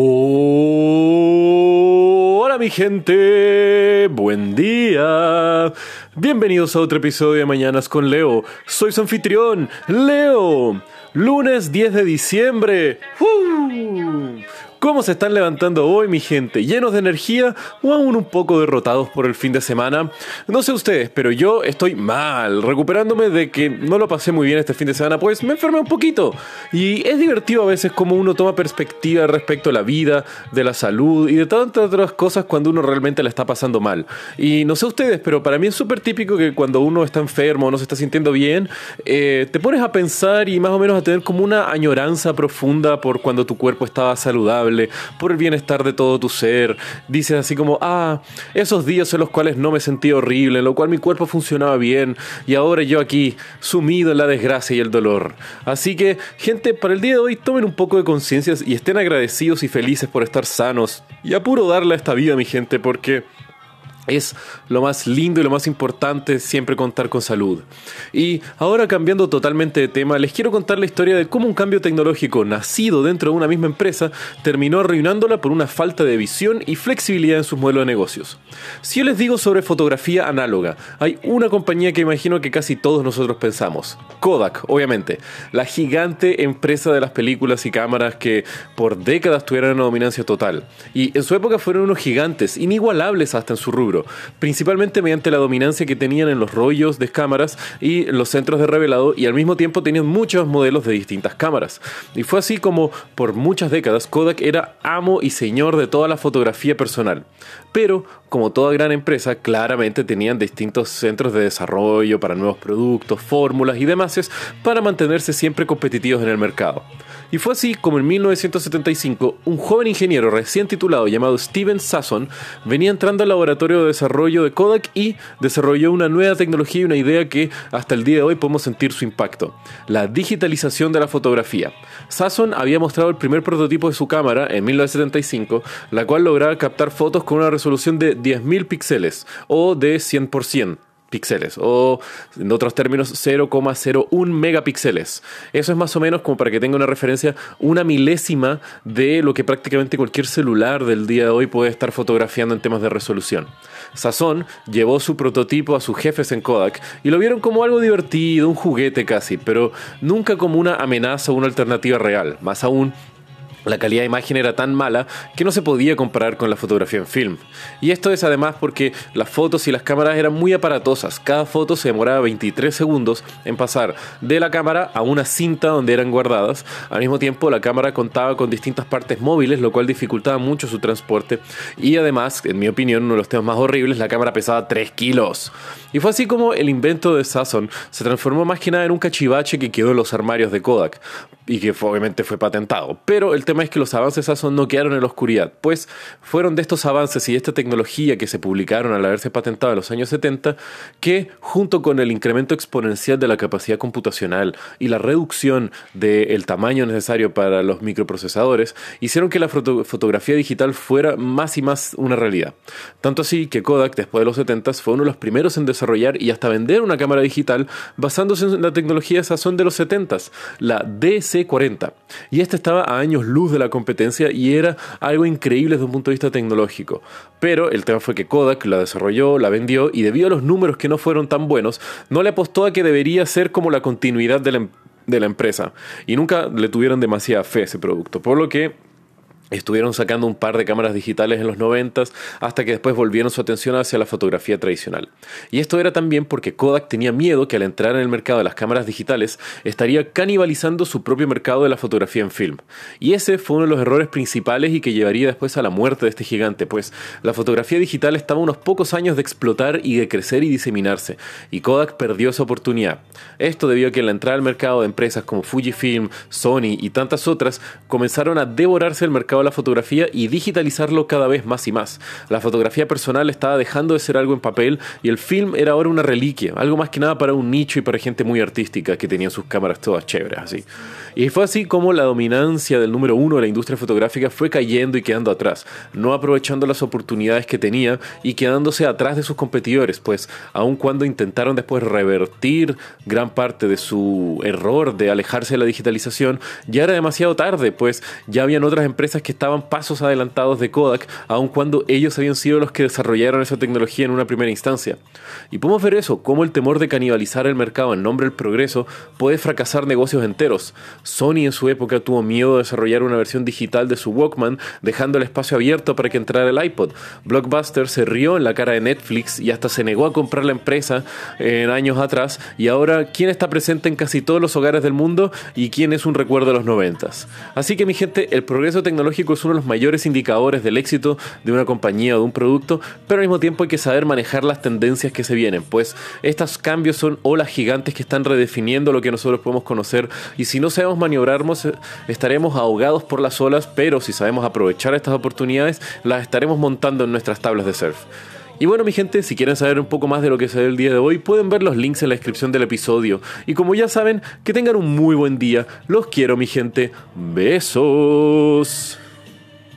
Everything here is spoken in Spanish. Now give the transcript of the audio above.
Hola mi gente, buen día. Bienvenidos a otro episodio de Mañanas con Leo. Soy su anfitrión, Leo. Lunes 10 de diciembre. ¿Cómo se están levantando hoy, mi gente? ¿Llenos de energía o aún un poco derrotados por el fin de semana? No sé ustedes, pero yo estoy mal, recuperándome de que no lo pasé muy bien este fin de semana, pues me enfermé un poquito. Y es divertido a veces como uno toma perspectiva respecto a la vida, de la salud y de tantas otras cosas cuando uno realmente la está pasando mal. Y no sé ustedes, pero para mí es súper típico que cuando uno está enfermo o no se está sintiendo bien, eh, te pones a pensar y más o menos a tener como una añoranza profunda por cuando tu cuerpo estaba saludable por el bienestar de todo tu ser. Dices así como, ah, esos días en los cuales no me sentí horrible, en lo cual mi cuerpo funcionaba bien, y ahora yo aquí, sumido en la desgracia y el dolor. Así que, gente, para el día de hoy tomen un poco de conciencia y estén agradecidos y felices por estar sanos. Y apuro darle a esta vida, mi gente, porque es lo más lindo y lo más importante siempre contar con salud. Y ahora cambiando totalmente de tema, les quiero contar la historia de cómo un cambio tecnológico nacido dentro de una misma empresa terminó arruinándola por una falta de visión y flexibilidad en sus modelos de negocios. Si yo les digo sobre fotografía análoga, hay una compañía que imagino que casi todos nosotros pensamos. Kodak, obviamente, la gigante empresa de las películas y cámaras que por décadas tuvieron una dominancia total. Y en su época fueron unos gigantes, inigualables hasta en su rubro principalmente mediante la dominancia que tenían en los rollos de cámaras y los centros de revelado y al mismo tiempo tenían muchos modelos de distintas cámaras. Y fue así como por muchas décadas Kodak era amo y señor de toda la fotografía personal. Pero, como toda gran empresa, claramente tenían distintos centros de desarrollo para nuevos productos, fórmulas y demás para mantenerse siempre competitivos en el mercado. Y fue así como en 1975 un joven ingeniero recién titulado llamado Steven Sasson venía entrando al laboratorio de desarrollo de Kodak y desarrolló una nueva tecnología y una idea que hasta el día de hoy podemos sentir su impacto, la digitalización de la fotografía. Sasson había mostrado el primer prototipo de su cámara en 1975, la cual lograba captar fotos con una resolución de 10.000 píxeles o de 100% píxeles o en otros términos 0,01 megapíxeles. Eso es más o menos como para que tenga una referencia una milésima de lo que prácticamente cualquier celular del día de hoy puede estar fotografiando en temas de resolución. Sazón llevó su prototipo a sus jefes en Kodak y lo vieron como algo divertido, un juguete casi, pero nunca como una amenaza o una alternativa real. Más aún, la calidad de imagen era tan mala que no se podía comparar con la fotografía en film. Y esto es además porque las fotos y las cámaras eran muy aparatosas. Cada foto se demoraba 23 segundos en pasar de la cámara a una cinta donde eran guardadas. Al mismo tiempo la cámara contaba con distintas partes móviles, lo cual dificultaba mucho su transporte. Y además, en mi opinión, uno de los temas más horribles, la cámara pesaba 3 kilos. Y fue así como el invento de Sasson se transformó más que nada en un cachivache que quedó en los armarios de Kodak y que obviamente fue patentado. Pero el tema es que los avances Sasson no quedaron en la oscuridad, pues fueron de estos avances y de esta tecnología que se publicaron al haberse patentado en los años 70 que, junto con el incremento exponencial de la capacidad computacional y la reducción del tamaño necesario para los microprocesadores, hicieron que la fotografía digital fuera más y más una realidad. Tanto así que Kodak, después de los 70, fue uno de los primeros en desarrollar y hasta vender una cámara digital basándose en la tecnología Sasson de los 70, la DC 40 Y este estaba a años luz de la competencia y era algo increíble desde un punto de vista tecnológico. Pero el tema fue que Kodak la desarrolló, la vendió y debido a los números que no fueron tan buenos, no le apostó a que debería ser como la continuidad de la, de la empresa. Y nunca le tuvieron demasiada fe a ese producto. Por lo que Estuvieron sacando un par de cámaras digitales en los 90 hasta que después volvieron su atención hacia la fotografía tradicional. Y esto era también porque Kodak tenía miedo que al entrar en el mercado de las cámaras digitales estaría canibalizando su propio mercado de la fotografía en film. Y ese fue uno de los errores principales y que llevaría después a la muerte de este gigante, pues la fotografía digital estaba unos pocos años de explotar y de crecer y diseminarse, y Kodak perdió esa oportunidad. Esto debido a que la entrada al mercado de empresas como Fujifilm, Sony y tantas otras comenzaron a devorarse el mercado la fotografía y digitalizarlo cada vez más y más. La fotografía personal estaba dejando de ser algo en papel y el film era ahora una reliquia, algo más que nada para un nicho y para gente muy artística que tenía sus cámaras todas chéveres así. Y fue así como la dominancia del número uno de la industria fotográfica fue cayendo y quedando atrás, no aprovechando las oportunidades que tenía y quedándose atrás de sus competidores, pues aun cuando intentaron después revertir gran parte de su error de alejarse de la digitalización, ya era demasiado tarde, pues ya habían otras empresas que que estaban pasos adelantados de Kodak, aun cuando ellos habían sido los que desarrollaron esa tecnología en una primera instancia. Y podemos ver eso, cómo el temor de canibalizar el mercado en nombre del progreso puede fracasar negocios enteros. Sony en su época tuvo miedo de desarrollar una versión digital de su Walkman, dejando el espacio abierto para que entrara el iPod. Blockbuster se rió en la cara de Netflix y hasta se negó a comprar la empresa en años atrás. Y ahora, ¿quién está presente en casi todos los hogares del mundo y quién es un recuerdo de los noventas? Así que mi gente, el progreso tecnológico es uno de los mayores indicadores del éxito de una compañía o de un producto, pero al mismo tiempo hay que saber manejar las tendencias que se vienen, pues estos cambios son olas gigantes que están redefiniendo lo que nosotros podemos conocer y si no sabemos maniobrarnos eh, estaremos ahogados por las olas, pero si sabemos aprovechar estas oportunidades las estaremos montando en nuestras tablas de surf. Y bueno, mi gente, si quieren saber un poco más de lo que se ve el día de hoy, pueden ver los links en la descripción del episodio. Y como ya saben, que tengan un muy buen día. Los quiero, mi gente. Besos.